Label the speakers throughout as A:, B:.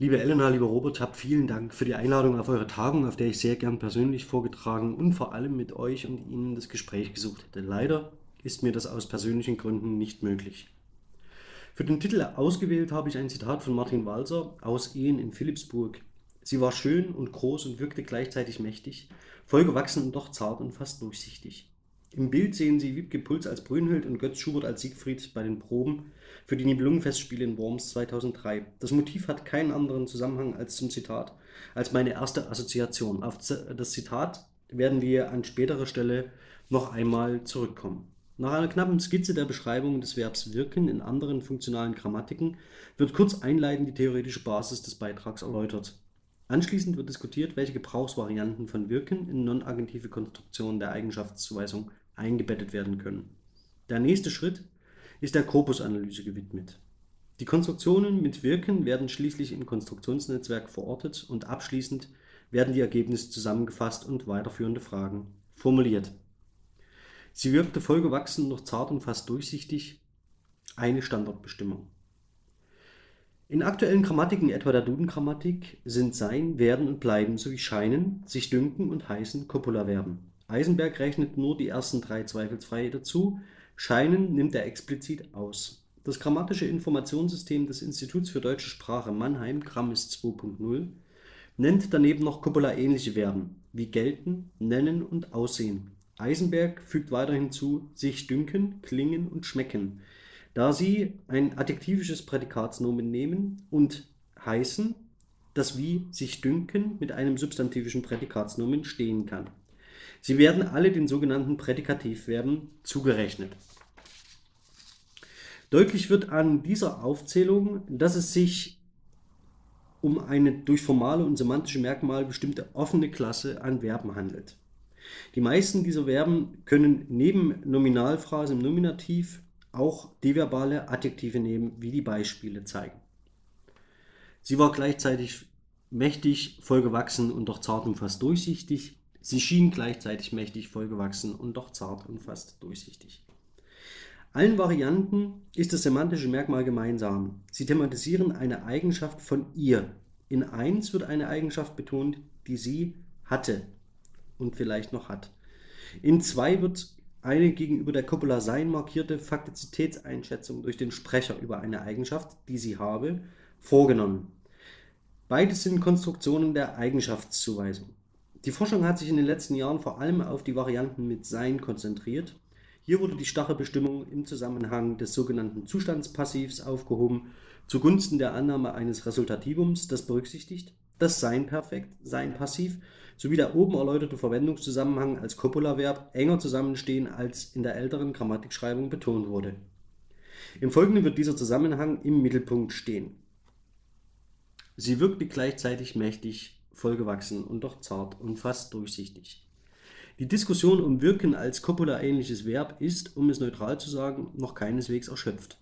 A: Liebe Elena, lieber Robert, habt vielen Dank für die Einladung auf eure Tagung, auf der ich sehr gern persönlich vorgetragen und vor allem mit euch und Ihnen das Gespräch gesucht hätte. Leider ist mir das aus persönlichen Gründen nicht möglich. Für den Titel ausgewählt habe ich ein Zitat von Martin Walser aus Ehen in Philipsburg. Sie war schön und groß und wirkte gleichzeitig mächtig, vollgewachsen und doch zart und fast durchsichtig. Im Bild sehen Sie Wiebke Puls als Brünnhild und Götz Schubert als Siegfried bei den Proben für die Nibelungenfestspiele in Worms 2003. Das Motiv hat keinen anderen Zusammenhang als zum Zitat, als meine erste Assoziation. Auf das Zitat werden wir an späterer Stelle noch einmal zurückkommen. Nach einer knappen Skizze der Beschreibung des Verbs wirken in anderen funktionalen Grammatiken wird kurz einleitend die theoretische Basis des Beitrags erläutert. Anschließend wird diskutiert, welche Gebrauchsvarianten von wirken in non-agentive Konstruktionen der Eigenschaftszuweisung eingebettet werden können. Der nächste Schritt ist der Korpusanalyse gewidmet. Die Konstruktionen mit Wirken werden schließlich im Konstruktionsnetzwerk verortet und abschließend werden die Ergebnisse zusammengefasst und weiterführende Fragen formuliert. Sie wirkte vollgewachsen, noch zart und fast durchsichtig. Eine Standardbestimmung. In aktuellen Grammatiken, etwa der Duden-Grammatik, sind sein, werden und bleiben sowie scheinen, sich dünken und heißen Copula-Verben. Eisenberg rechnet nur die ersten drei zweifelsfrei dazu, scheinen nimmt er explizit aus. Das grammatische Informationssystem des Instituts für deutsche Sprache Mannheim, Grammis 2.0, nennt daneben noch Copula-ähnliche Verben wie gelten, nennen und aussehen. Eisenberg fügt weiter hinzu, sich dünken, klingen und schmecken, da sie ein adjektivisches Prädikatsnomen nehmen und heißen, das wie sich dünken mit einem substantivischen Prädikatsnomen stehen kann. Sie werden alle den sogenannten Prädikativverben zugerechnet. Deutlich wird an dieser Aufzählung, dass es sich um eine durch formale und semantische Merkmale bestimmte offene Klasse an Verben handelt. Die meisten dieser Verben können neben Nominalphrase im Nominativ auch deverbale Adjektive nehmen, wie die Beispiele zeigen. Sie war gleichzeitig mächtig, vollgewachsen und doch zart und fast durchsichtig. Sie schien gleichzeitig mächtig, vollgewachsen und doch zart und fast durchsichtig. Allen Varianten ist das semantische Merkmal gemeinsam. Sie thematisieren eine Eigenschaft von ihr. In 1 wird eine Eigenschaft betont, die sie hatte und vielleicht noch hat. In 2 wird eine gegenüber der Copula sein markierte Faktizitätseinschätzung durch den Sprecher über eine Eigenschaft, die sie habe, vorgenommen. Beides sind Konstruktionen der Eigenschaftszuweisung. Die Forschung hat sich in den letzten Jahren vor allem auf die Varianten mit sein konzentriert. Hier wurde die starre Bestimmung im Zusammenhang des sogenannten Zustandspassivs aufgehoben, zugunsten der Annahme eines Resultativums, das berücksichtigt, dass Sein perfekt, Sein passiv sowie der oben erläuterte Verwendungszusammenhang als Copula-Verb enger zusammenstehen, als in der älteren Grammatikschreibung betont wurde. Im Folgenden wird dieser Zusammenhang im Mittelpunkt stehen. Sie wirkte gleichzeitig mächtig, vollgewachsen und doch zart und fast durchsichtig. Die Diskussion um Wirken als Copula-ähnliches Verb ist, um es neutral zu sagen, noch keineswegs erschöpft.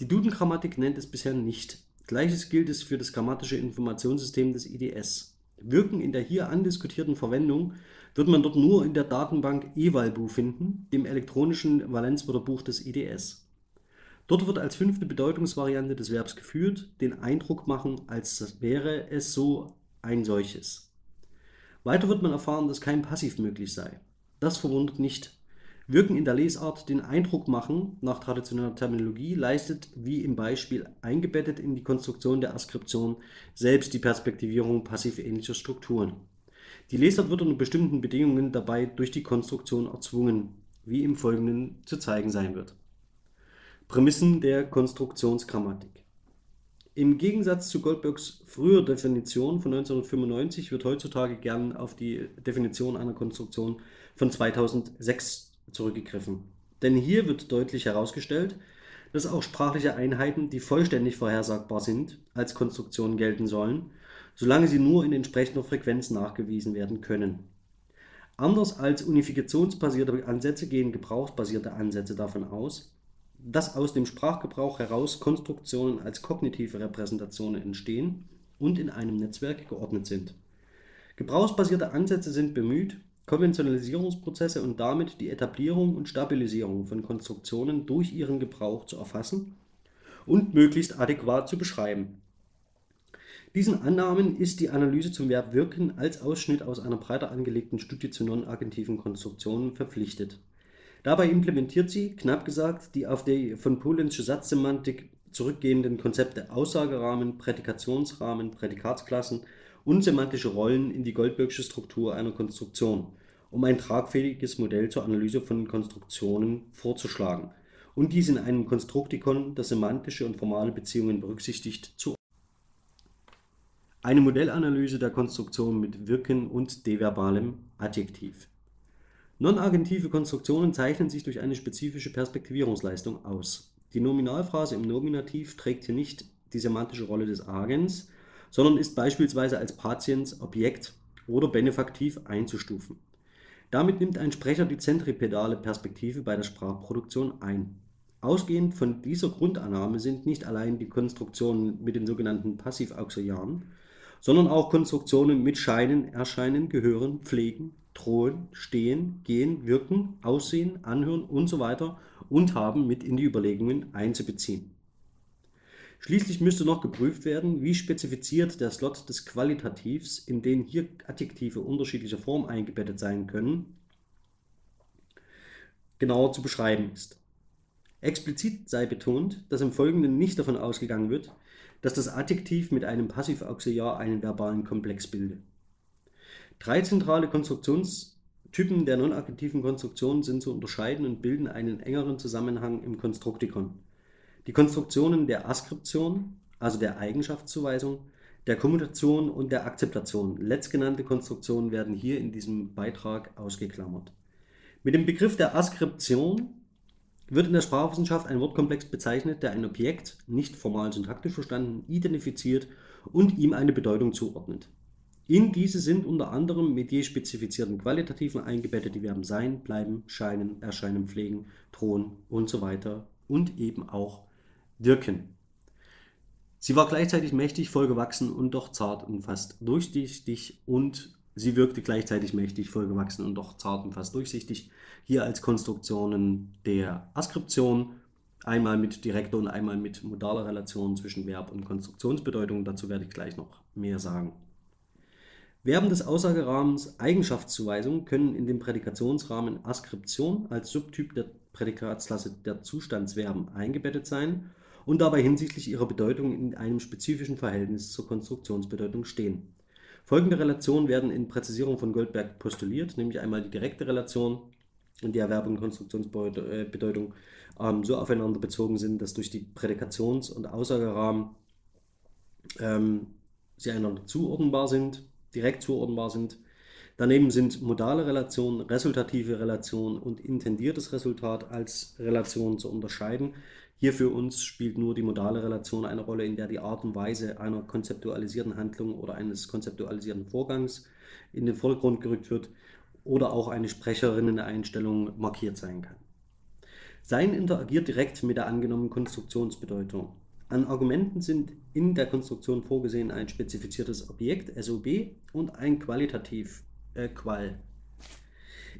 A: Die Duden-Grammatik nennt es bisher nicht. Gleiches gilt es für das grammatische Informationssystem des IDS. Wirken in der hier andiskutierten Verwendung wird man dort nur in der Datenbank evalbu finden, dem elektronischen Valenzwörterbuch des IDS. Dort wird als fünfte Bedeutungsvariante des Verbs geführt, den Eindruck machen, als wäre es so ein solches. Weiter wird man erfahren, dass kein Passiv möglich sei. Das verwundert nicht. Wirken in der Lesart den Eindruck machen, nach traditioneller Terminologie, leistet, wie im Beispiel eingebettet in die Konstruktion der Askription, selbst die Perspektivierung passiv-ähnlicher Strukturen. Die Lesart wird unter bestimmten Bedingungen dabei durch die Konstruktion erzwungen, wie im Folgenden zu zeigen sein wird. Prämissen der Konstruktionsgrammatik Im Gegensatz zu Goldbergs früher Definition von 1995 wird heutzutage gern auf die Definition einer Konstruktion von 2006 zurückgegriffen. Denn hier wird deutlich herausgestellt, dass auch sprachliche Einheiten, die vollständig vorhersagbar sind, als Konstruktion gelten sollen, solange sie nur in entsprechender Frequenz nachgewiesen werden können. Anders als unifikationsbasierte Ansätze gehen gebrauchsbasierte Ansätze davon aus, dass aus dem Sprachgebrauch heraus Konstruktionen als kognitive Repräsentationen entstehen und in einem Netzwerk geordnet sind. Gebrauchsbasierte Ansätze sind bemüht, Konventionalisierungsprozesse und damit die Etablierung und Stabilisierung von Konstruktionen durch ihren Gebrauch zu erfassen und möglichst adäquat zu beschreiben. Diesen Annahmen ist die Analyse zum Verb wirken als Ausschnitt aus einer breiter angelegten Studie zu non-agentiven Konstruktionen verpflichtet. Dabei implementiert sie, knapp gesagt, die auf die von Polensche Satzsemantik zurückgehenden Konzepte Aussagerahmen, Prädikationsrahmen, Prädikatsklassen und semantische Rollen in die Goldbergsche Struktur einer Konstruktion, um ein tragfähiges Modell zur Analyse von Konstruktionen vorzuschlagen und dies in einem Konstruktikon, das semantische und formale Beziehungen berücksichtigt, zu eine Modellanalyse der Konstruktion mit Wirken und deverbalem Adjektiv. Non-agentive Konstruktionen zeichnen sich durch eine spezifische Perspektivierungsleistung aus. Die Nominalphrase im Nominativ trägt hier nicht die semantische Rolle des Agens, sondern ist beispielsweise als Patiens, Objekt oder Benefaktiv einzustufen. Damit nimmt ein Sprecher die zentripedale Perspektive bei der Sprachproduktion ein. Ausgehend von dieser Grundannahme sind nicht allein die Konstruktionen mit den sogenannten Passivauxiliaren, sondern auch Konstruktionen mit Scheinen, Erscheinen, Gehören, Pflegen, Drohen, Stehen, Gehen, Wirken, Aussehen, Anhören und so weiter und haben mit in die Überlegungen einzubeziehen. Schließlich müsste noch geprüft werden, wie spezifiziert der Slot des Qualitativs, in den hier Adjektive unterschiedlicher Form eingebettet sein können, genauer zu beschreiben ist. Explizit sei betont, dass im Folgenden nicht davon ausgegangen wird, dass das Adjektiv mit einem Passivauxiliar einen verbalen Komplex bilde. Drei zentrale Konstruktionstypen der non-adjektiven Konstruktion sind zu unterscheiden und bilden einen engeren Zusammenhang im Konstruktikon. Die Konstruktionen der Askription, also der Eigenschaftszuweisung, der Kommutation und der Akzeptation. Letztgenannte Konstruktionen werden hier in diesem Beitrag ausgeklammert. Mit dem Begriff der Askription wird in der Sprachwissenschaft ein Wortkomplex bezeichnet, der ein Objekt, nicht formal syntaktisch verstanden, identifiziert und ihm eine Bedeutung zuordnet. In diese sind unter anderem mit je spezifizierten Qualitativen eingebettet die Verben sein, bleiben, scheinen, erscheinen, pflegen, drohen und so weiter und eben auch wirken. Sie war gleichzeitig mächtig, vollgewachsen und doch zart und fast durchsichtig und sie wirkte gleichzeitig mächtig, vollgewachsen und doch zart und fast durchsichtig. Hier als Konstruktionen der Askription, einmal mit direkter und einmal mit modaler Relation zwischen Verb und Konstruktionsbedeutung. Dazu werde ich gleich noch mehr sagen. Verben des Aussagerahmens Eigenschaftszuweisung können in dem Prädikationsrahmen Askription als Subtyp der Prädikatsklasse der Zustandsverben eingebettet sein und dabei hinsichtlich ihrer Bedeutung in einem spezifischen Verhältnis zur Konstruktionsbedeutung stehen. Folgende Relationen werden in Präzisierung von Goldberg postuliert, nämlich einmal die direkte Relation, in der Verb und Konstruktionsbedeutung ähm, so aufeinander bezogen sind, dass durch die Prädikations- und Aussagerahmen ähm, sie einander zuordnenbar sind, direkt zuordnenbar sind. Daneben sind modale Relationen, resultative Relationen und intendiertes Resultat als Relationen zu unterscheiden. Hier für uns spielt nur die modale Relation eine Rolle, in der die Art und Weise einer konzeptualisierten Handlung oder eines konzeptualisierten Vorgangs in den Vordergrund gerückt wird oder auch eine Sprecherinnen-Einstellung markiert sein kann. Sein interagiert direkt mit der angenommenen Konstruktionsbedeutung. An Argumenten sind in der Konstruktion vorgesehen ein spezifiziertes Objekt, SOB, und ein Qualitativ, äh, Qual,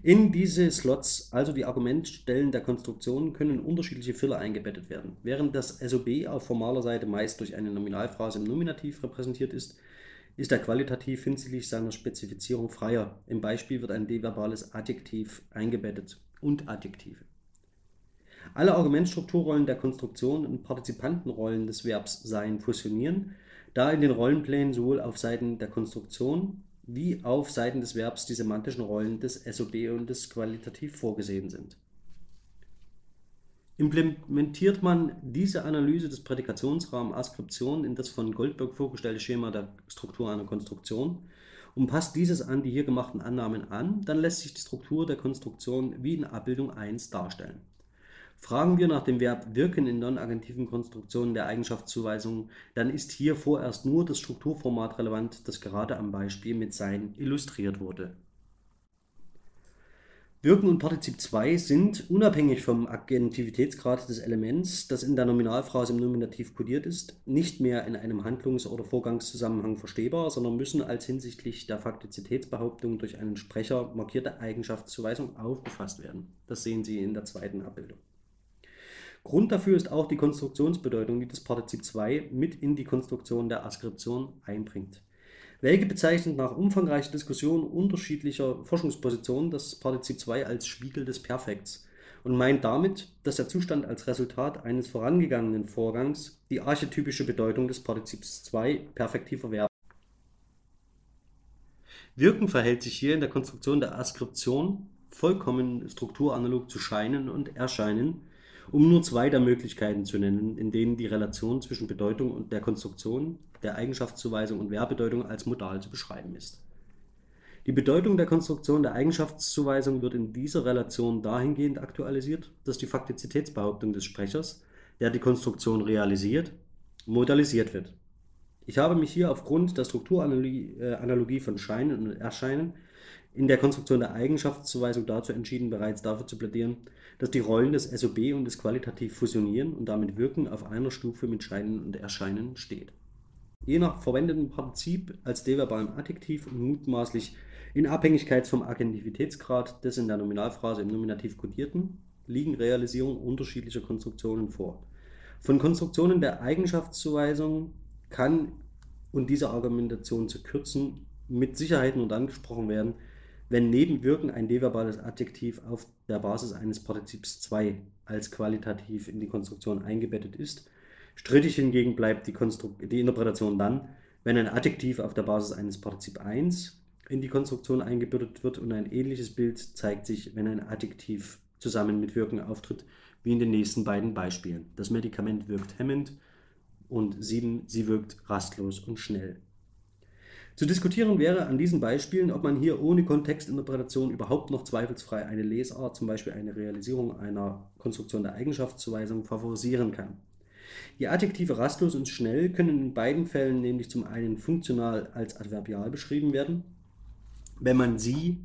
A: in diese Slots, also die Argumentstellen der Konstruktion, können unterschiedliche Filler eingebettet werden. Während das SOB auf formaler Seite meist durch eine Nominalphrase im Nominativ repräsentiert ist, ist der Qualitativ hinsichtlich seiner Spezifizierung freier. Im Beispiel wird ein deverbales Adjektiv eingebettet und Adjektive. Alle Argumentstrukturrollen der Konstruktion und Partizipantenrollen des Verbs sein fusionieren, da in den Rollenplänen sowohl auf Seiten der Konstruktion wie auf Seiten des Verbs die semantischen Rollen des SOB und des Qualitativ vorgesehen sind. Implementiert man diese Analyse des Prädikationsrahmens Askription in das von Goldberg vorgestellte Schema der Struktur einer Konstruktion und passt dieses an die hier gemachten Annahmen an, dann lässt sich die Struktur der Konstruktion wie in Abbildung 1 darstellen. Fragen wir nach dem Verb wirken in non-agentiven Konstruktionen der Eigenschaftszuweisung, dann ist hier vorerst nur das Strukturformat relevant, das gerade am Beispiel mit sein illustriert wurde. Wirken und Partizip 2 sind, unabhängig vom Agentivitätsgrad des Elements, das in der Nominalphrase im Nominativ kodiert ist, nicht mehr in einem Handlungs- oder Vorgangszusammenhang verstehbar, sondern müssen als hinsichtlich der Faktizitätsbehauptung durch einen Sprecher markierte Eigenschaftszuweisung aufgefasst werden. Das sehen Sie in der zweiten Abbildung. Grund dafür ist auch die Konstruktionsbedeutung, die das Partizip 2 mit in die Konstruktion der Askription einbringt. Welke bezeichnet nach umfangreicher Diskussion unterschiedlicher Forschungspositionen das Partizip 2 als Spiegel des Perfekts und meint damit, dass der Zustand als Resultat eines vorangegangenen Vorgangs die archetypische Bedeutung des Partizips 2 perfektiv erwerben. Wirken verhält sich hier in der Konstruktion der Askription vollkommen strukturanalog zu Scheinen und Erscheinen, um nur zwei der Möglichkeiten zu nennen, in denen die Relation zwischen Bedeutung und der Konstruktion, der Eigenschaftszuweisung und Verbedeutung als modal zu beschreiben ist. Die Bedeutung der Konstruktion der Eigenschaftszuweisung wird in dieser Relation dahingehend aktualisiert, dass die Faktizitätsbehauptung des Sprechers, der die Konstruktion realisiert, modalisiert wird. Ich habe mich hier aufgrund der Strukturanalogie von Scheinen und Erscheinen in der Konstruktion der Eigenschaftszuweisung dazu entschieden, bereits dafür zu plädieren, dass die Rollen des SOB und des Qualitativ fusionieren und damit Wirken auf einer Stufe mit Scheinen und Erscheinen steht. Je nach verwendetem Partizip als deverbalem Adjektiv und mutmaßlich in Abhängigkeit vom Agentivitätsgrad des in der Nominalphrase im Nominativ kodierten, liegen Realisierungen unterschiedlicher Konstruktionen vor. Von Konstruktionen der Eigenschaftszuweisung kann, und diese Argumentation zu kürzen, mit Sicherheit nur dann gesprochen werden, wenn neben Wirken ein deverbales Adjektiv auf der Basis eines Partizips 2 als qualitativ in die Konstruktion eingebettet ist. Strittig hingegen bleibt die, die, Interpretation dann, wenn ein Adjektiv auf der Basis eines Partizip 1 in die Konstruktion eingebettet wird und ein ähnliches Bild zeigt sich, wenn ein Adjektiv zusammen mit Wirken auftritt, wie in den nächsten beiden Beispielen. Das Medikament wirkt hemmend, und 7. Sie wirkt rastlos und schnell. Zu diskutieren wäre an diesen Beispielen, ob man hier ohne Kontextinterpretation überhaupt noch zweifelsfrei eine Lesart, zum Beispiel eine Realisierung einer Konstruktion der Eigenschaftszuweisung, favorisieren kann. Die Adjektive rastlos und schnell können in beiden Fällen nämlich zum einen funktional als Adverbial beschrieben werden, wenn man sie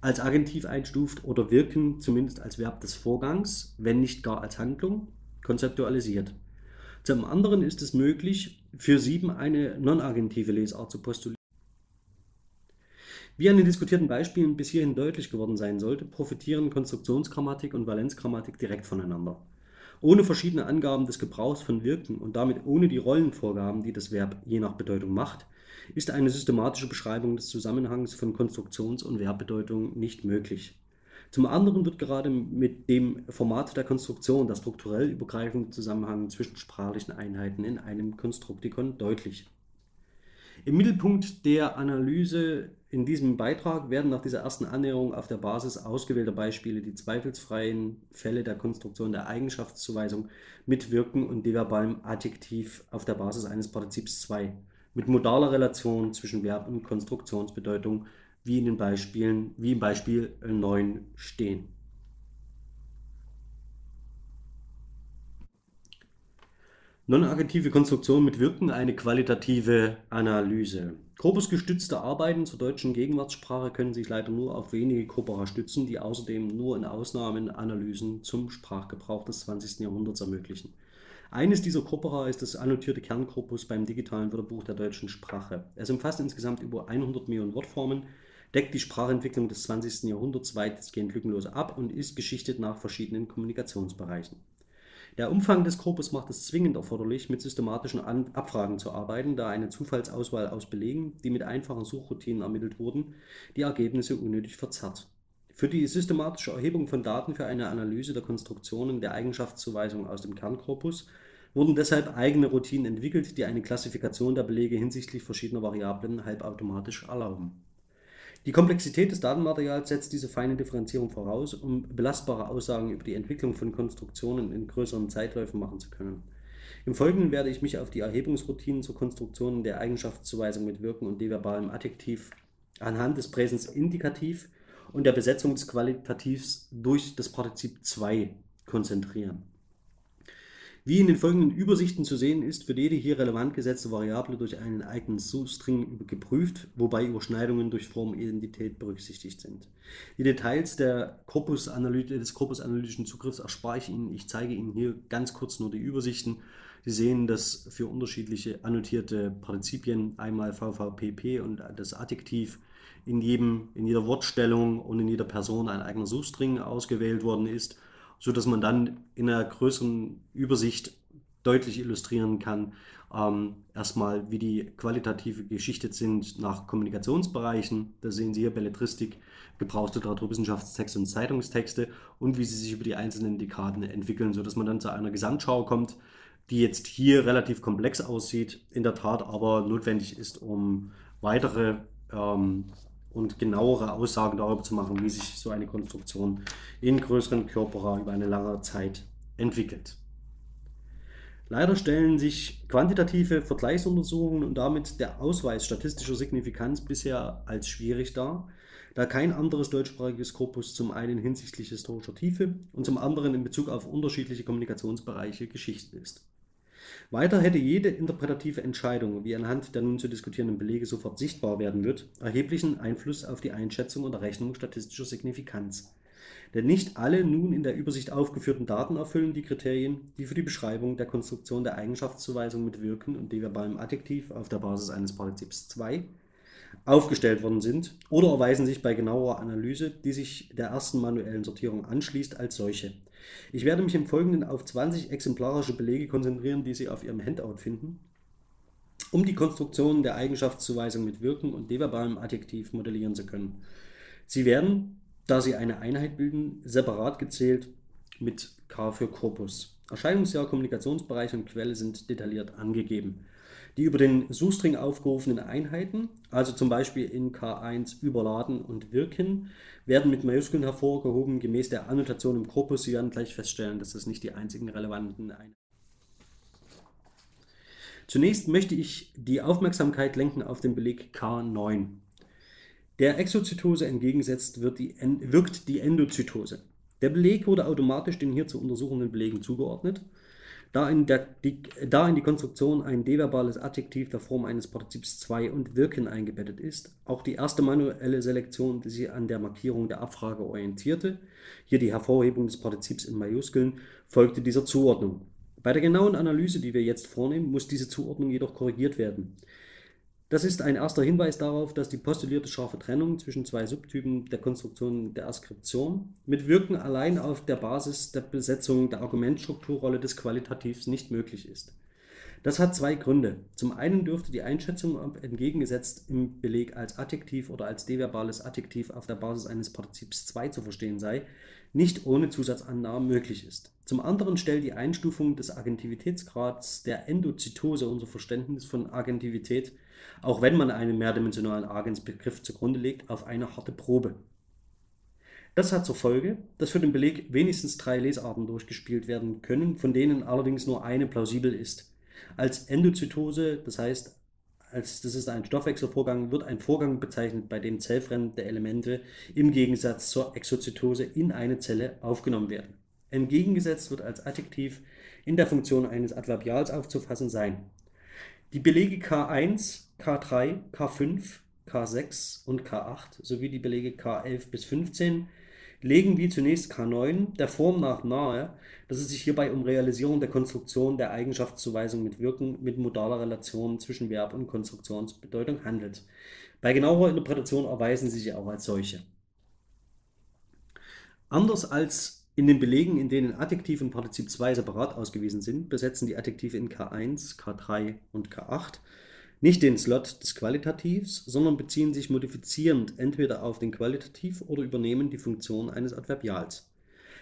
A: als Agentiv einstuft oder wirken zumindest als Verb des Vorgangs, wenn nicht gar als Handlung, konzeptualisiert. Zum anderen ist es möglich, für 7 eine non-agentive Lesart zu postulieren. Wie an den diskutierten Beispielen bis hierhin deutlich geworden sein sollte, profitieren Konstruktionsgrammatik und Valenzgrammatik direkt voneinander. Ohne verschiedene Angaben des Gebrauchs von Wirken und damit ohne die Rollenvorgaben, die das Verb je nach Bedeutung macht, ist eine systematische Beschreibung des Zusammenhangs von Konstruktions- und Verbbedeutung nicht möglich. Zum anderen wird gerade mit dem Format der Konstruktion der strukturell übergreifende Zusammenhang zwischen sprachlichen Einheiten in einem Konstruktikon deutlich. Im Mittelpunkt der Analyse in diesem Beitrag werden nach dieser ersten Annäherung auf der Basis ausgewählter Beispiele die zweifelsfreien Fälle der Konstruktion der Eigenschaftszuweisung mit Wirken und deverbalem Adjektiv auf der Basis eines Partizips 2 mit modaler Relation zwischen Verb und Konstruktionsbedeutung wie in den Beispielen, wie im Beispiel 9 stehen. Non-agentive Konstruktion mit Wirken eine qualitative Analyse. Korpusgestützte Arbeiten zur deutschen Gegenwartssprache können sich leider nur auf wenige Corpora stützen, die außerdem nur in Ausnahmen Analysen zum Sprachgebrauch des 20. Jahrhunderts ermöglichen. Eines dieser Corpora ist das annotierte Kernkorpus beim digitalen Wörterbuch der deutschen Sprache. Es umfasst insgesamt über 100 Millionen Wortformen, deckt die Sprachentwicklung des 20. Jahrhunderts weitestgehend lückenlos ab und ist geschichtet nach verschiedenen Kommunikationsbereichen. Der Umfang des Korpus macht es zwingend erforderlich, mit systematischen Abfragen zu arbeiten, da eine Zufallsauswahl aus Belegen, die mit einfachen Suchroutinen ermittelt wurden, die Ergebnisse unnötig verzerrt. Für die systematische Erhebung von Daten für eine Analyse der Konstruktionen der Eigenschaftszuweisung aus dem Kernkorpus wurden deshalb eigene Routinen entwickelt, die eine Klassifikation der Belege hinsichtlich verschiedener Variablen halbautomatisch erlauben. Die Komplexität des Datenmaterials setzt diese feine Differenzierung voraus, um belastbare Aussagen über die Entwicklung von Konstruktionen in größeren Zeitläufen machen zu können. Im Folgenden werde ich mich auf die Erhebungsroutinen zur Konstruktion der Eigenschaftszuweisung mit Wirken und deverbalem Adjektiv anhand des Präsens Indikativ und der Besetzung des Qualitativs durch das Partizip 2 konzentrieren. Wie in den folgenden Übersichten zu sehen ist, wird jede hier relevant gesetzte Variable durch einen eigenen String geprüft, wobei Überschneidungen durch Formidentität berücksichtigt sind. Die Details der Corpus des korpusanalytischen Zugriffs erspare ich Ihnen. Ich zeige Ihnen hier ganz kurz nur die Übersichten. Sie sehen, dass für unterschiedliche annotierte Partizipien einmal VVPP und das Adjektiv in, jedem, in jeder Wortstellung und in jeder Person ein eigener Suchstring ausgewählt worden ist sodass man dann in einer größeren Übersicht deutlich illustrieren kann, ähm, erstmal, wie die qualitative geschichtet sind nach Kommunikationsbereichen. Da sehen Sie hier Belletristik, Gebrauchsliteratur, Wissenschaftstexte und Zeitungstexte und wie sie sich über die einzelnen Dekaden entwickeln, sodass man dann zu einer Gesamtschau kommt, die jetzt hier relativ komplex aussieht, in der Tat aber notwendig ist, um weitere ähm, und genauere Aussagen darüber zu machen, wie sich so eine Konstruktion in größeren Körpera über eine lange Zeit entwickelt. Leider stellen sich quantitative Vergleichsuntersuchungen und damit der Ausweis statistischer Signifikanz bisher als schwierig dar, da kein anderes deutschsprachiges Korpus zum einen hinsichtlich historischer Tiefe und zum anderen in Bezug auf unterschiedliche Kommunikationsbereiche geschichtet ist. Weiter hätte jede interpretative Entscheidung, wie anhand der nun zu diskutierenden Belege sofort sichtbar werden wird, erheblichen Einfluss auf die Einschätzung und Errechnung statistischer Signifikanz. Denn nicht alle nun in der Übersicht aufgeführten Daten erfüllen die Kriterien, die für die Beschreibung der Konstruktion der Eigenschaftszuweisung mit Wirken und deverbalem Adjektiv auf der Basis eines Partizips 2 aufgestellt worden sind oder erweisen sich bei genauer Analyse, die sich der ersten manuellen Sortierung anschließt, als solche. Ich werde mich im Folgenden auf 20 exemplarische Belege konzentrieren, die Sie auf Ihrem Handout finden, um die Konstruktion der Eigenschaftszuweisung mit Wirken und deverbalem Adjektiv modellieren zu können. Sie werden da sie eine Einheit bilden, separat gezählt mit K für Korpus. Erscheinungsjahr, Kommunikationsbereich und Quelle sind detailliert angegeben. Die über den Suchstring aufgerufenen Einheiten, also zum Beispiel in K1 überladen und wirken, werden mit Majuskeln hervorgehoben, gemäß der Annotation im Korpus. Sie werden gleich feststellen, dass das nicht die einzigen relevanten Einheiten sind. Zunächst möchte ich die Aufmerksamkeit lenken auf den Beleg K9. Der Exozytose entgegensetzt wird die, wirkt die Endozytose. Der Beleg wurde automatisch den hier zu untersuchenden Belegen zugeordnet, da in, der, die, da in die Konstruktion ein deverbales Adjektiv der Form eines Partizips 2 und wirken eingebettet ist. Auch die erste manuelle Selektion, die sich an der Markierung der Abfrage orientierte, hier die Hervorhebung des Partizips in Majuskeln, folgte dieser Zuordnung. Bei der genauen Analyse, die wir jetzt vornehmen, muss diese Zuordnung jedoch korrigiert werden. Das ist ein erster Hinweis darauf, dass die postulierte scharfe Trennung zwischen zwei Subtypen der Konstruktion der Askription mit Wirken allein auf der Basis der Besetzung der Argumentstrukturrolle des Qualitativs nicht möglich ist. Das hat zwei Gründe. Zum einen dürfte die Einschätzung, entgegengesetzt im Beleg als Adjektiv oder als deverbales Adjektiv auf der Basis eines Partizips 2 zu verstehen sei, nicht ohne Zusatzannahmen möglich ist. Zum anderen stellt die Einstufung des Agentivitätsgrads der Endozytose unser Verständnis von Agentivität auch wenn man einen mehrdimensionalen Agensbegriff zugrunde legt, auf eine harte Probe. Das hat zur Folge, dass für den Beleg wenigstens drei Lesarten durchgespielt werden können, von denen allerdings nur eine plausibel ist. Als Endozytose, das heißt, als das ist ein Stoffwechselvorgang, wird ein Vorgang bezeichnet, bei dem zellfremde Elemente im Gegensatz zur Exozytose in eine Zelle aufgenommen werden. Entgegengesetzt wird als Adjektiv in der Funktion eines Adverbials aufzufassen sein. Die Belege K1 K3, K5, K6 und K8 sowie die Belege K11 bis 15 legen wie zunächst K9 der Form nach nahe, dass es sich hierbei um Realisierung der Konstruktion der Eigenschaftszuweisung mit Wirken mit modaler Relation zwischen Verb und Konstruktionsbedeutung handelt. Bei genauerer Interpretation erweisen sie sich auch als solche. Anders als in den Belegen, in denen Adjektiv und Partizip 2 separat ausgewiesen sind, besetzen die Adjektive in K1, K3 und K8 nicht den Slot des Qualitativs, sondern beziehen sich modifizierend entweder auf den Qualitativ oder übernehmen die Funktion eines Adverbials.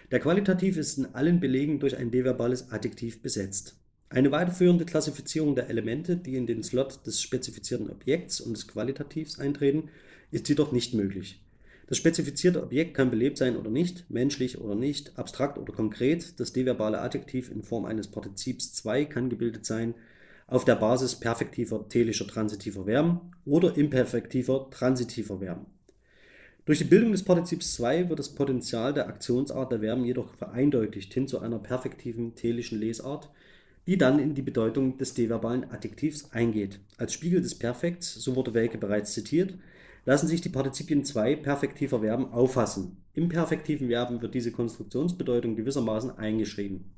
A: Der Qualitativ ist in allen Belegen durch ein deverbales Adjektiv besetzt. Eine weiterführende Klassifizierung der Elemente, die in den Slot des spezifizierten Objekts und des Qualitativs eintreten, ist jedoch nicht möglich. Das spezifizierte Objekt kann belebt sein oder nicht, menschlich oder nicht, abstrakt oder konkret. Das deverbale Adjektiv in Form eines Partizips 2 kann gebildet sein, auf der Basis perfektiver telischer transitiver Verben oder imperfektiver transitiver Verben. Durch die Bildung des Partizips 2 wird das Potenzial der Aktionsart der Verben jedoch vereindeutigt hin zu einer perfektiven telischen Lesart, die dann in die Bedeutung des deverbalen Adjektivs eingeht. Als Spiegel des Perfekts, so wurde Welke bereits zitiert, lassen sich die Partizipien 2 perfektiver Verben auffassen. Im perfektiven Verben wird diese Konstruktionsbedeutung gewissermaßen eingeschrieben.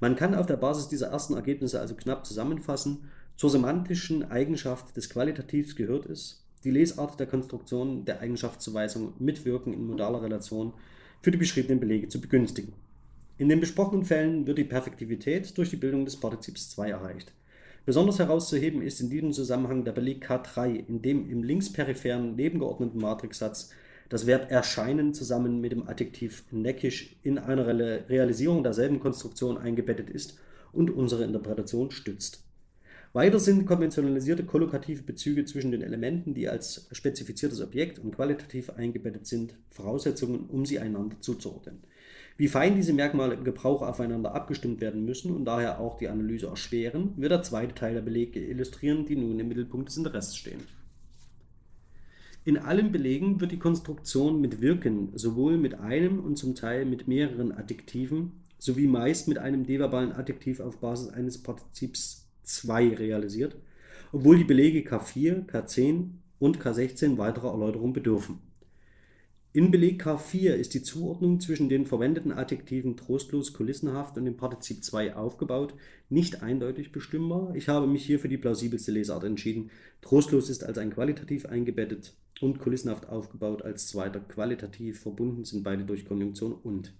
A: Man kann auf der Basis dieser ersten Ergebnisse also knapp zusammenfassen, zur semantischen Eigenschaft des Qualitativs gehört es, die Lesart der Konstruktion der Eigenschaftszuweisung mitwirken in modaler Relation für die beschriebenen Belege zu begünstigen. In den besprochenen Fällen wird die Perfektivität durch die Bildung des Partizips 2 erreicht. Besonders herauszuheben ist in diesem Zusammenhang der Beleg K3, in dem im linksperipheren nebengeordneten Matrixsatz das Verb erscheinen zusammen mit dem Adjektiv neckisch in einer Realisierung derselben Konstruktion eingebettet ist und unsere Interpretation stützt. Weiter sind konventionalisierte kollokative Bezüge zwischen den Elementen, die als spezifiziertes Objekt und qualitativ eingebettet sind, Voraussetzungen, um sie einander zuzuordnen. Wie fein diese Merkmale im Gebrauch aufeinander abgestimmt werden müssen und daher auch die Analyse erschweren, wird der zweite Teil der Belege illustrieren, die nun im Mittelpunkt des Interesses stehen. In allen Belegen wird die Konstruktion mit Wirken sowohl mit einem und zum Teil mit mehreren Adjektiven sowie meist mit einem deverbalen Adjektiv auf Basis eines Partizips 2 realisiert, obwohl die Belege K4, K10 und K16 weiterer Erläuterung bedürfen. In Beleg K4 ist die Zuordnung zwischen den verwendeten Adjektiven trostlos, kulissenhaft und dem Partizip 2 aufgebaut, nicht eindeutig bestimmbar. Ich habe mich hier für die plausibelste Lesart entschieden. Trostlos ist als ein qualitativ eingebettet und kulissenhaft aufgebaut als zweiter qualitativ verbunden sind beide durch Konjunktion und.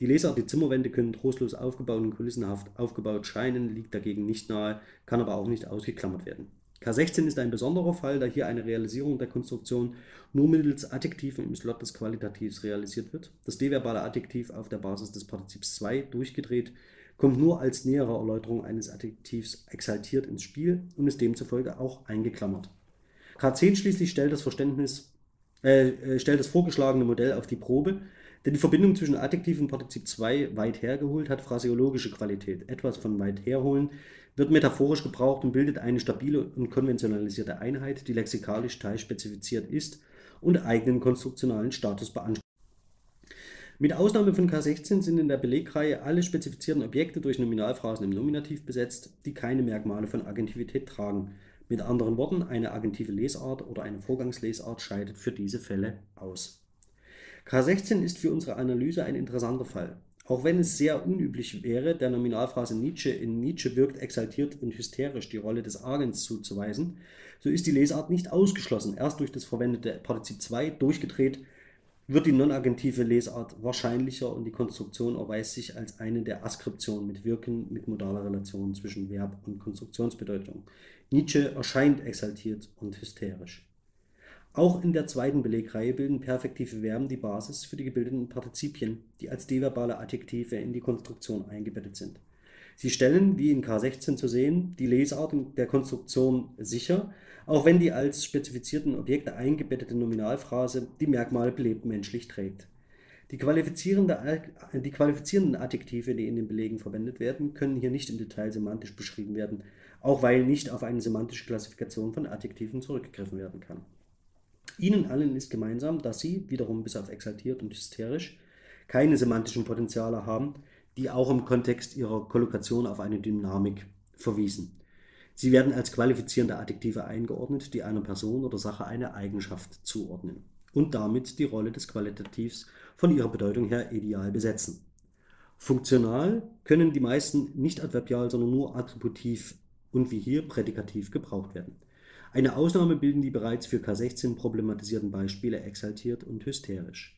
A: Die Lesart, die Zimmerwände können trostlos aufgebaut und kulissenhaft aufgebaut scheinen, liegt dagegen nicht nahe, kann aber auch nicht ausgeklammert werden. K16 ist ein besonderer Fall, da hier eine Realisierung der Konstruktion nur mittels Adjektiven im Slot des Qualitativs realisiert wird. Das deverbale Adjektiv auf der Basis des Partizips 2 durchgedreht kommt nur als nähere Erläuterung eines Adjektivs exaltiert ins Spiel und ist demzufolge auch eingeklammert. K10 schließlich stellt das Verständnis, äh, äh, stellt das vorgeschlagene Modell auf die Probe, denn die Verbindung zwischen Adjektiv und Partizip 2 weit hergeholt hat phraseologische Qualität. Etwas von weit herholen wird metaphorisch gebraucht und bildet eine stabile und konventionalisierte Einheit, die lexikalisch teilspezifiziert ist und eigenen konstruktionalen Status beansprucht. Mit Ausnahme von K16 sind in der Belegreihe alle spezifizierten Objekte durch Nominalphrasen im Nominativ besetzt, die keine Merkmale von Agentivität tragen. Mit anderen Worten, eine agentive Lesart oder eine Vorgangslesart scheidet für diese Fälle aus. K16 ist für unsere Analyse ein interessanter Fall. Auch wenn es sehr unüblich wäre, der Nominalphrase Nietzsche in Nietzsche wirkt exaltiert und hysterisch die Rolle des Agens zuzuweisen, so ist die Lesart nicht ausgeschlossen. Erst durch das verwendete Partizip 2 durchgedreht wird die non-agentive Lesart wahrscheinlicher und die Konstruktion erweist sich als eine der Askriptionen mit Wirken mit modaler Relation zwischen Verb und Konstruktionsbedeutung. Nietzsche erscheint exaltiert und hysterisch. Auch in der zweiten Belegreihe bilden perfektive Verben die Basis für die gebildeten Partizipien, die als deverbale Adjektive in die Konstruktion eingebettet sind. Sie stellen, wie in K16 zu sehen, die Lesart der Konstruktion sicher, auch wenn die als spezifizierten Objekte eingebettete Nominalphrase die Merkmale belebt menschlich trägt. Die, die qualifizierenden Adjektive, die in den Belegen verwendet werden, können hier nicht im Detail semantisch beschrieben werden, auch weil nicht auf eine semantische Klassifikation von Adjektiven zurückgegriffen werden kann. Ihnen allen ist gemeinsam, dass sie, wiederum bis auf exaltiert und hysterisch, keine semantischen Potenziale haben, die auch im Kontext ihrer Kollokation auf eine Dynamik verwiesen. Sie werden als qualifizierende Adjektive eingeordnet, die einer Person oder Sache eine Eigenschaft zuordnen und damit die Rolle des Qualitativs von ihrer Bedeutung her ideal besetzen. Funktional können die meisten nicht adverbial, sondern nur attributiv und wie hier prädikativ gebraucht werden. Eine Ausnahme bilden die bereits für K16 problematisierten Beispiele exaltiert und hysterisch.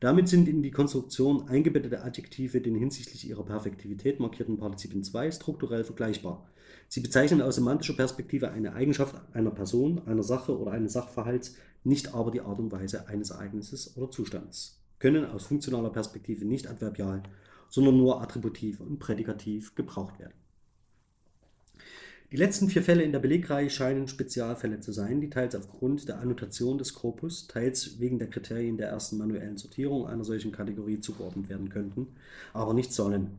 A: Damit sind in die Konstruktion eingebettete Adjektive den hinsichtlich ihrer Perfektivität markierten Partizipien 2 strukturell vergleichbar. Sie bezeichnen aus semantischer Perspektive eine Eigenschaft einer Person, einer Sache oder eines Sachverhalts, nicht aber die Art und Weise eines Ereignisses oder Zustands, können aus funktionaler Perspektive nicht adverbial, sondern nur attributiv und prädikativ gebraucht werden. Die letzten vier Fälle in der Belegreihe scheinen Spezialfälle zu sein, die teils aufgrund der Annotation des Korpus, teils wegen der Kriterien der ersten manuellen Sortierung einer solchen Kategorie zugeordnet werden könnten, aber nicht sollen.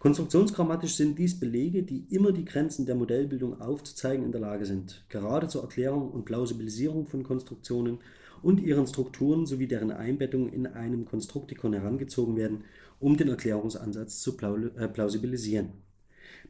A: Konstruktionsgrammatisch sind dies Belege, die immer die Grenzen der Modellbildung aufzuzeigen in der Lage sind, gerade zur Erklärung und Plausibilisierung von Konstruktionen und ihren Strukturen sowie deren Einbettung in einem Konstruktikon herangezogen werden, um den Erklärungsansatz zu äh, plausibilisieren.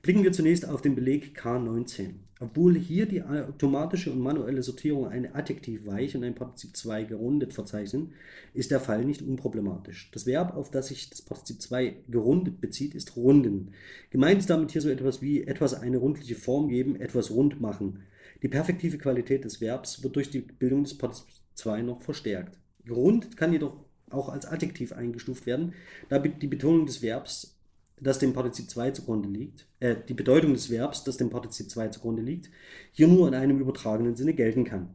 A: Blicken wir zunächst auf den Beleg K19. Obwohl hier die automatische und manuelle Sortierung ein Adjektiv weich und ein Partizip 2 gerundet verzeichnen, ist der Fall nicht unproblematisch. Das Verb, auf das sich das Partizip 2 gerundet bezieht, ist runden. Gemeint ist damit hier so etwas wie etwas eine rundliche Form geben, etwas rund machen. Die perfektive Qualität des Verbs wird durch die Bildung des Partizips 2 noch verstärkt. Gerundet kann jedoch auch als Adjektiv eingestuft werden, da die Betonung des Verbs, das dem Partizip 2 zugrunde liegt, äh, die Bedeutung des Verbs, das dem Partizip 2 zugrunde liegt, hier nur in einem übertragenen Sinne gelten kann.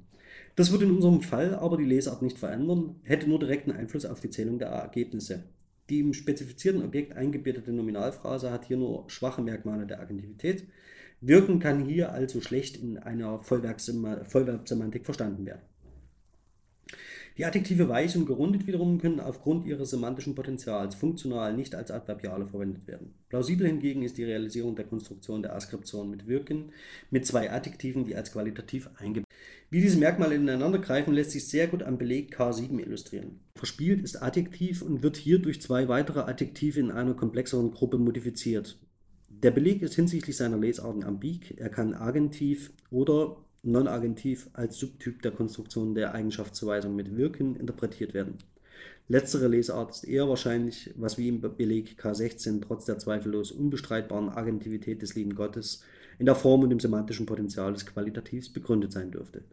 A: Das würde in unserem Fall aber die Lesart nicht verändern, hätte nur direkten Einfluss auf die Zählung der Ergebnisse. Die im spezifizierten Objekt eingebettete Nominalphrase hat hier nur schwache Merkmale der Agentivität. Wirken kann hier also schlecht in einer Vollverbsemantik verstanden werden. Die Adjektive weich und gerundet wiederum können aufgrund ihres semantischen Potentials funktional nicht als Adverbiale verwendet werden. Plausibel hingegen ist die Realisierung der Konstruktion der Askription mit Wirken mit zwei Adjektiven, die als qualitativ eingebettet Wie diese Merkmale ineinander greifen, lässt sich sehr gut am Beleg K7 illustrieren. Verspielt ist Adjektiv und wird hier durch zwei weitere Adjektive in einer komplexeren Gruppe modifiziert. Der Beleg ist hinsichtlich seiner Lesarten ambig, er kann agentiv oder non-agentiv als Subtyp der Konstruktion der Eigenschaftszuweisung mit Wirken interpretiert werden. Letztere Lesart ist eher wahrscheinlich, was wie im Beleg K16 trotz der zweifellos unbestreitbaren Agentivität des lieben Gottes in der Form und im semantischen Potenzial des Qualitativs begründet sein dürfte.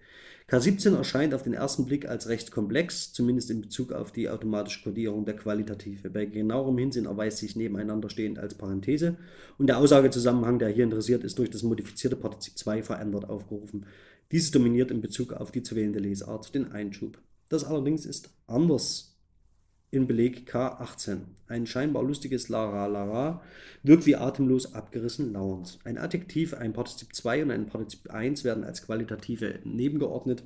A: K17 erscheint auf den ersten Blick als recht komplex, zumindest in Bezug auf die automatische Kodierung der Qualitative. Bei genauerem Hinsehen erweist sich nebeneinander stehend als Parenthese und der Aussagezusammenhang, der hier interessiert ist, durch das modifizierte Partizip 2 verändert aufgerufen. Dieses dominiert in Bezug auf die zu wählende Lesart den Einschub. Das allerdings ist anders in Beleg K18. Ein scheinbar lustiges Lara Lara wirkt wie atemlos abgerissen lauernd. Ein Adjektiv, ein Partizip 2 und ein Partizip 1 werden als qualitative nebengeordnet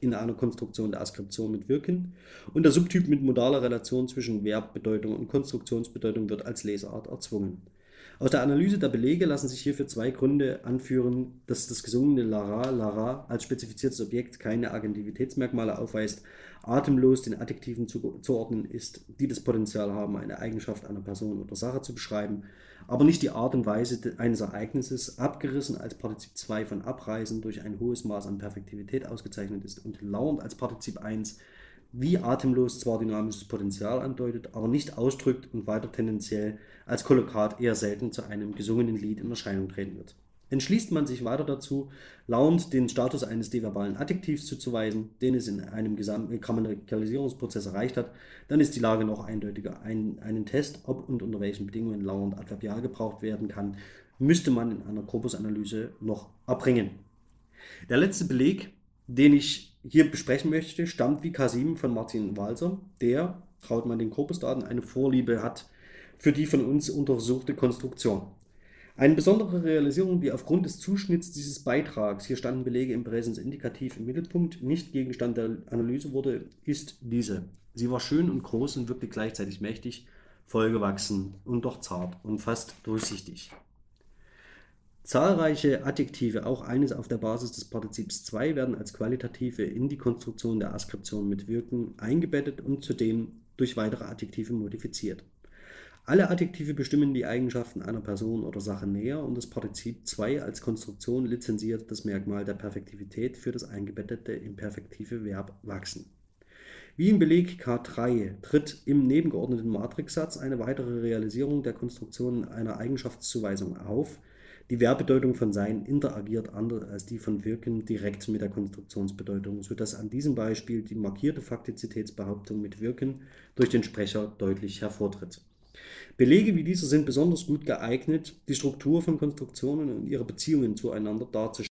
A: in einer Konstruktion der Askription mit Wirken und der Subtyp mit modaler Relation zwischen Verbbedeutung und Konstruktionsbedeutung wird als Lesart erzwungen. Aus der Analyse der Belege lassen sich hierfür zwei Gründe anführen, dass das gesungene Lara Lara als spezifiziertes Objekt keine Agentivitätsmerkmale aufweist, atemlos den Adjektiven zuzuordnen ist, die das Potenzial haben, eine Eigenschaft einer Person oder Sache zu beschreiben, aber nicht die Art und Weise eines Ereignisses, abgerissen als Partizip 2 von abreisen durch ein hohes Maß an Perfektivität ausgezeichnet ist und lauernd als Partizip 1 wie atemlos zwar dynamisches Potenzial andeutet, aber nicht ausdrückt und weiter tendenziell als Kollokat eher selten zu einem gesungenen Lied in Erscheinung treten wird. Entschließt man sich weiter dazu, lauernd den Status eines deverbalen Adjektivs zuzuweisen, den es in einem Grammatikalisierungsprozess erreicht hat, dann ist die Lage noch eindeutiger. Ein, einen Test, ob und unter welchen Bedingungen lauernd adverbial gebraucht werden kann, müsste man in einer Korpusanalyse noch erbringen. Der letzte Beleg, den ich hier besprechen möchte, stammt wie K7 von Martin Walser, der, traut man den Korpusdaten, eine Vorliebe hat für die von uns untersuchte Konstruktion. Eine besondere Realisierung, die aufgrund des Zuschnitts dieses Beitrags, hier standen Belege im Präsens indikativ im Mittelpunkt, nicht Gegenstand der Analyse wurde, ist diese. Sie war schön und groß und wirkte gleichzeitig mächtig, vollgewachsen und doch zart und fast durchsichtig. Zahlreiche Adjektive, auch eines auf der Basis des Partizips 2, werden als Qualitative in die Konstruktion der Askription mit Wirken eingebettet und zudem durch weitere Adjektive modifiziert. Alle Adjektive bestimmen die Eigenschaften einer Person oder Sache näher und das Partizip 2 als Konstruktion lizenziert das Merkmal der Perfektivität für das eingebettete imperfektive Verb wachsen. Wie im Beleg K3 tritt im nebengeordneten Matrixsatz eine weitere Realisierung der Konstruktion einer Eigenschaftszuweisung auf, die Verbbedeutung von sein interagiert anders als die von wirken direkt mit der Konstruktionsbedeutung, sodass an diesem Beispiel die markierte Faktizitätsbehauptung mit wirken durch den Sprecher deutlich hervortritt. Belege wie diese sind besonders gut geeignet, die Struktur von Konstruktionen und ihre Beziehungen zueinander darzustellen.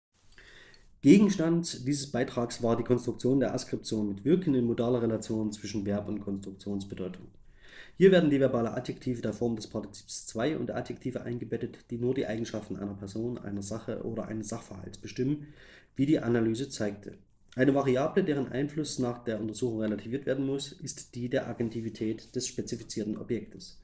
A: Gegenstand dieses Beitrags war die Konstruktion der Askription mit Wirken in modaler Relation zwischen Verb und Konstruktionsbedeutung. Hier werden die verbale Adjektive der Form des Partizips 2 und Adjektive eingebettet, die nur die Eigenschaften einer Person, einer Sache oder eines Sachverhalts bestimmen, wie die Analyse zeigte. Eine Variable, deren Einfluss nach der Untersuchung relativiert werden muss, ist die der Agentivität des spezifizierten Objektes.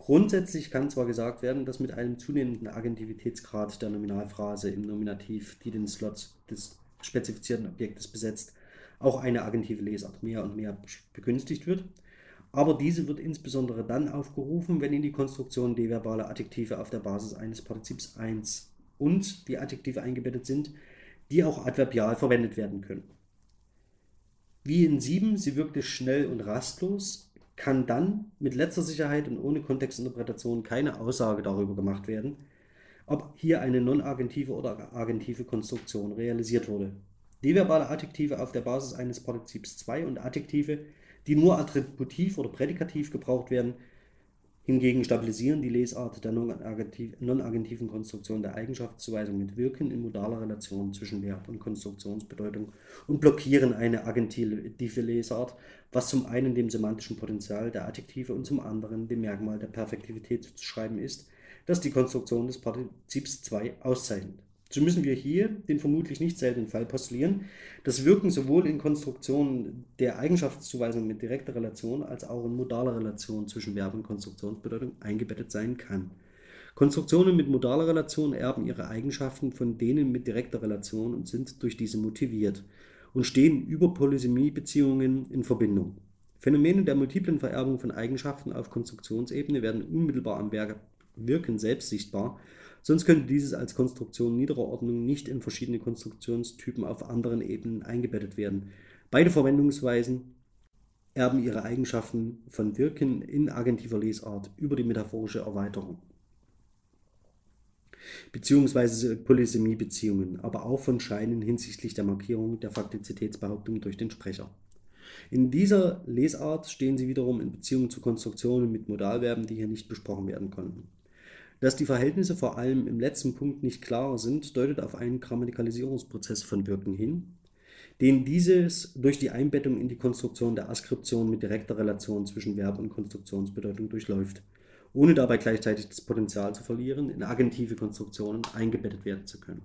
A: Grundsätzlich kann zwar gesagt werden, dass mit einem zunehmenden Agentivitätsgrad der Nominalphrase im Nominativ, die den Slot des spezifizierten Objektes besetzt, auch eine agentive Lesart mehr und mehr begünstigt wird aber diese wird insbesondere dann aufgerufen, wenn in die Konstruktion deverbale Adjektive auf der Basis eines Partizips 1 und die Adjektive eingebettet sind, die auch adverbial verwendet werden können. Wie in 7, sie wirkte schnell und rastlos, kann dann mit letzter Sicherheit und ohne Kontextinterpretation keine Aussage darüber gemacht werden, ob hier eine non-agentive oder agentive Konstruktion realisiert wurde. Deverbale Adjektive auf der Basis eines Partizips 2 und Adjektive, die nur attributiv oder prädikativ gebraucht werden. Hingegen stabilisieren die Lesart der non-agentiven Konstruktion der Eigenschaftszuweisung mit Wirken in modaler Relation zwischen Verb und Konstruktionsbedeutung und blockieren eine agentive Lesart, was zum einen dem semantischen Potenzial der Adjektive und zum anderen dem Merkmal der Perfektivität zu schreiben ist, das die Konstruktion des Partizips 2 auszeichnet. So müssen wir hier den vermutlich nicht seltenen Fall postulieren, dass Wirken sowohl in Konstruktionen der Eigenschaftszuweisung mit direkter Relation als auch in modaler Relation zwischen Verb und Konstruktionsbedeutung eingebettet sein kann. Konstruktionen mit modaler Relation erben ihre Eigenschaften von denen mit direkter Relation und sind durch diese motiviert und stehen über Polysemiebeziehungen in Verbindung. Phänomene der multiplen Vererbung von Eigenschaften auf Konstruktionsebene werden unmittelbar am Wirken selbst sichtbar Sonst könnte dieses als Konstruktion niederer Ordnung nicht in verschiedene Konstruktionstypen auf anderen Ebenen eingebettet werden. Beide Verwendungsweisen erben ihre Eigenschaften von Wirken in agentiver Lesart über die metaphorische Erweiterung beziehungsweise Polysemiebeziehungen, aber auch von Scheinen hinsichtlich der Markierung der Faktizitätsbehauptung durch den Sprecher. In dieser Lesart stehen sie wiederum in Beziehung zu Konstruktionen mit Modalverben, die hier nicht besprochen werden konnten. Dass die Verhältnisse vor allem im letzten Punkt nicht klar sind, deutet auf einen Grammatikalisierungsprozess von Wirken hin, den dieses durch die Einbettung in die Konstruktion der Askription mit direkter Relation zwischen Verb und Konstruktionsbedeutung durchläuft, ohne dabei gleichzeitig das Potenzial zu verlieren, in agentive Konstruktionen eingebettet werden zu können.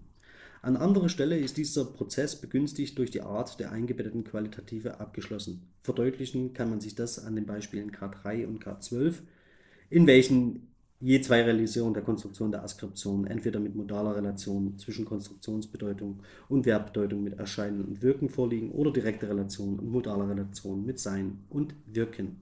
A: An anderer Stelle ist dieser Prozess begünstigt durch die Art der eingebetteten Qualitative abgeschlossen. Verdeutlichen kann man sich das an den Beispielen K3 und K12, in welchen je zwei Realisierungen der Konstruktion der Askription, entweder mit modaler Relation zwischen Konstruktionsbedeutung und Verbbedeutung mit Erscheinen und Wirken vorliegen oder direkte Relation und modaler Relation mit Sein und Wirken.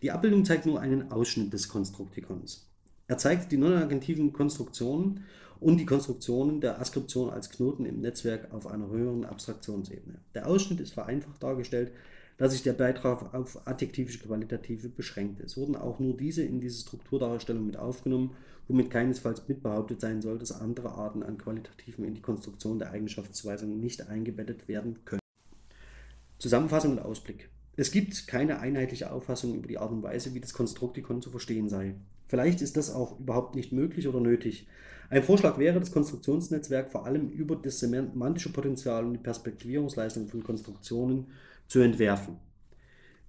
A: Die Abbildung zeigt nur einen Ausschnitt des Konstruktikons. Er zeigt die non-agentiven Konstruktionen und die Konstruktionen der Askription als Knoten im Netzwerk auf einer höheren Abstraktionsebene. Der Ausschnitt ist vereinfacht dargestellt, da sich der Beitrag auf adjektive Qualitative beschränkt. Es wurden auch nur diese in diese Strukturdarstellung mit aufgenommen, womit keinesfalls mitbehauptet sein soll, dass andere Arten an Qualitativen in die Konstruktion der Eigenschaftsweisung nicht eingebettet werden können. Zusammenfassung und Ausblick. Es gibt keine einheitliche Auffassung über die Art und Weise, wie das Konstruktikon zu verstehen sei. Vielleicht ist das auch überhaupt nicht möglich oder nötig. Ein Vorschlag wäre, das Konstruktionsnetzwerk vor allem über das semantische Potenzial und die Perspektivierungsleistung von Konstruktionen zu entwerfen.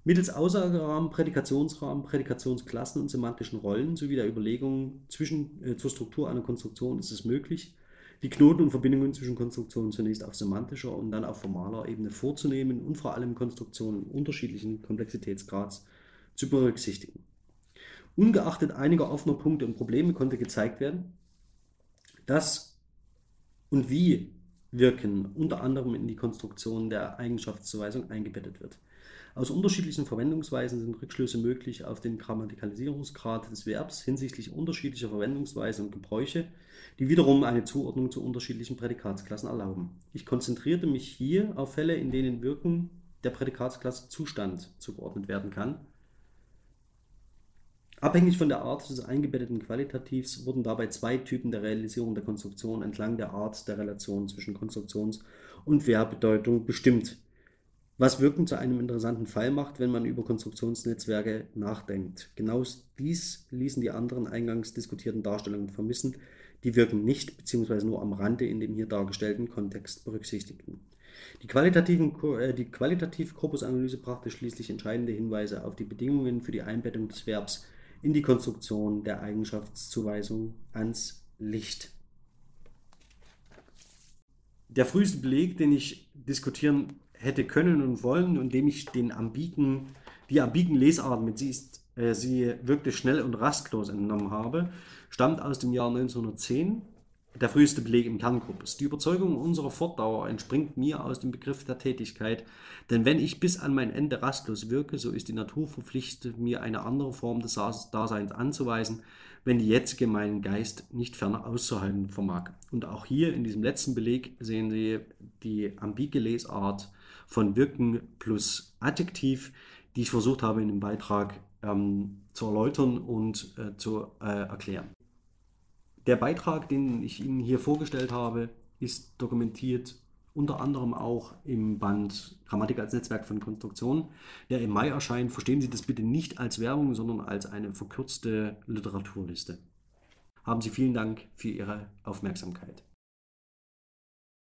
A: Mittels Aussagerahmen, Prädikationsrahmen, Prädikationsklassen und semantischen Rollen sowie der Überlegungen zwischen, äh, zur Struktur einer Konstruktion ist es möglich, die Knoten und Verbindungen zwischen Konstruktionen zunächst auf semantischer und dann auf formaler Ebene vorzunehmen und vor allem Konstruktionen unterschiedlichen Komplexitätsgrads zu berücksichtigen. Ungeachtet einiger offener Punkte und Probleme konnte gezeigt werden, dass und wie Wirken unter anderem in die Konstruktion der Eigenschaftszuweisung eingebettet wird. Aus unterschiedlichen Verwendungsweisen sind Rückschlüsse möglich auf den Grammatikalisierungsgrad des Verbs hinsichtlich unterschiedlicher Verwendungsweisen und Gebräuche, die wiederum eine Zuordnung zu unterschiedlichen Prädikatsklassen erlauben. Ich konzentrierte mich hier auf Fälle, in denen Wirken der Prädikatsklasse Zustand zugeordnet werden kann Abhängig von der Art des eingebetteten Qualitativs wurden dabei zwei Typen der Realisierung der Konstruktion entlang der Art der Relation zwischen Konstruktions- und Verbbedeutung bestimmt, was Wirken zu einem interessanten Fall macht, wenn man über Konstruktionsnetzwerke nachdenkt. Genau dies ließen die anderen eingangs diskutierten Darstellungen vermissen, die Wirken nicht bzw. nur am Rande in dem hier dargestellten Kontext berücksichtigten. Die, qualitativen, äh, die qualitative Korpusanalyse brachte schließlich entscheidende Hinweise auf die Bedingungen für die Einbettung des Verbs in die Konstruktion der Eigenschaftszuweisung ans Licht. Der früheste Beleg, den ich diskutieren hätte können und wollen und dem ich den ambigen, die ambigen Lesarten mit sie, ist, äh, sie wirklich schnell und rastlos entnommen habe, stammt aus dem Jahr 1910 der früheste Beleg im Kernkorpus. Die Überzeugung unserer Fortdauer entspringt mir aus dem Begriff der Tätigkeit, denn wenn ich bis an mein Ende rastlos wirke, so ist die Natur verpflichtet, mir eine andere Form des Daseins anzuweisen, wenn die jetzige meinen Geist nicht ferner auszuhalten vermag. Und auch hier in diesem letzten Beleg sehen Sie die ambige Lesart von Wirken plus Adjektiv, die ich versucht habe in dem Beitrag ähm, zu erläutern und äh, zu äh, erklären. Der Beitrag, den ich Ihnen hier vorgestellt habe, ist dokumentiert unter anderem auch im Band Grammatik als Netzwerk von Konstruktionen, der im Mai erscheint. Verstehen Sie das bitte nicht als Werbung, sondern als eine verkürzte Literaturliste. Haben Sie vielen Dank für Ihre Aufmerksamkeit.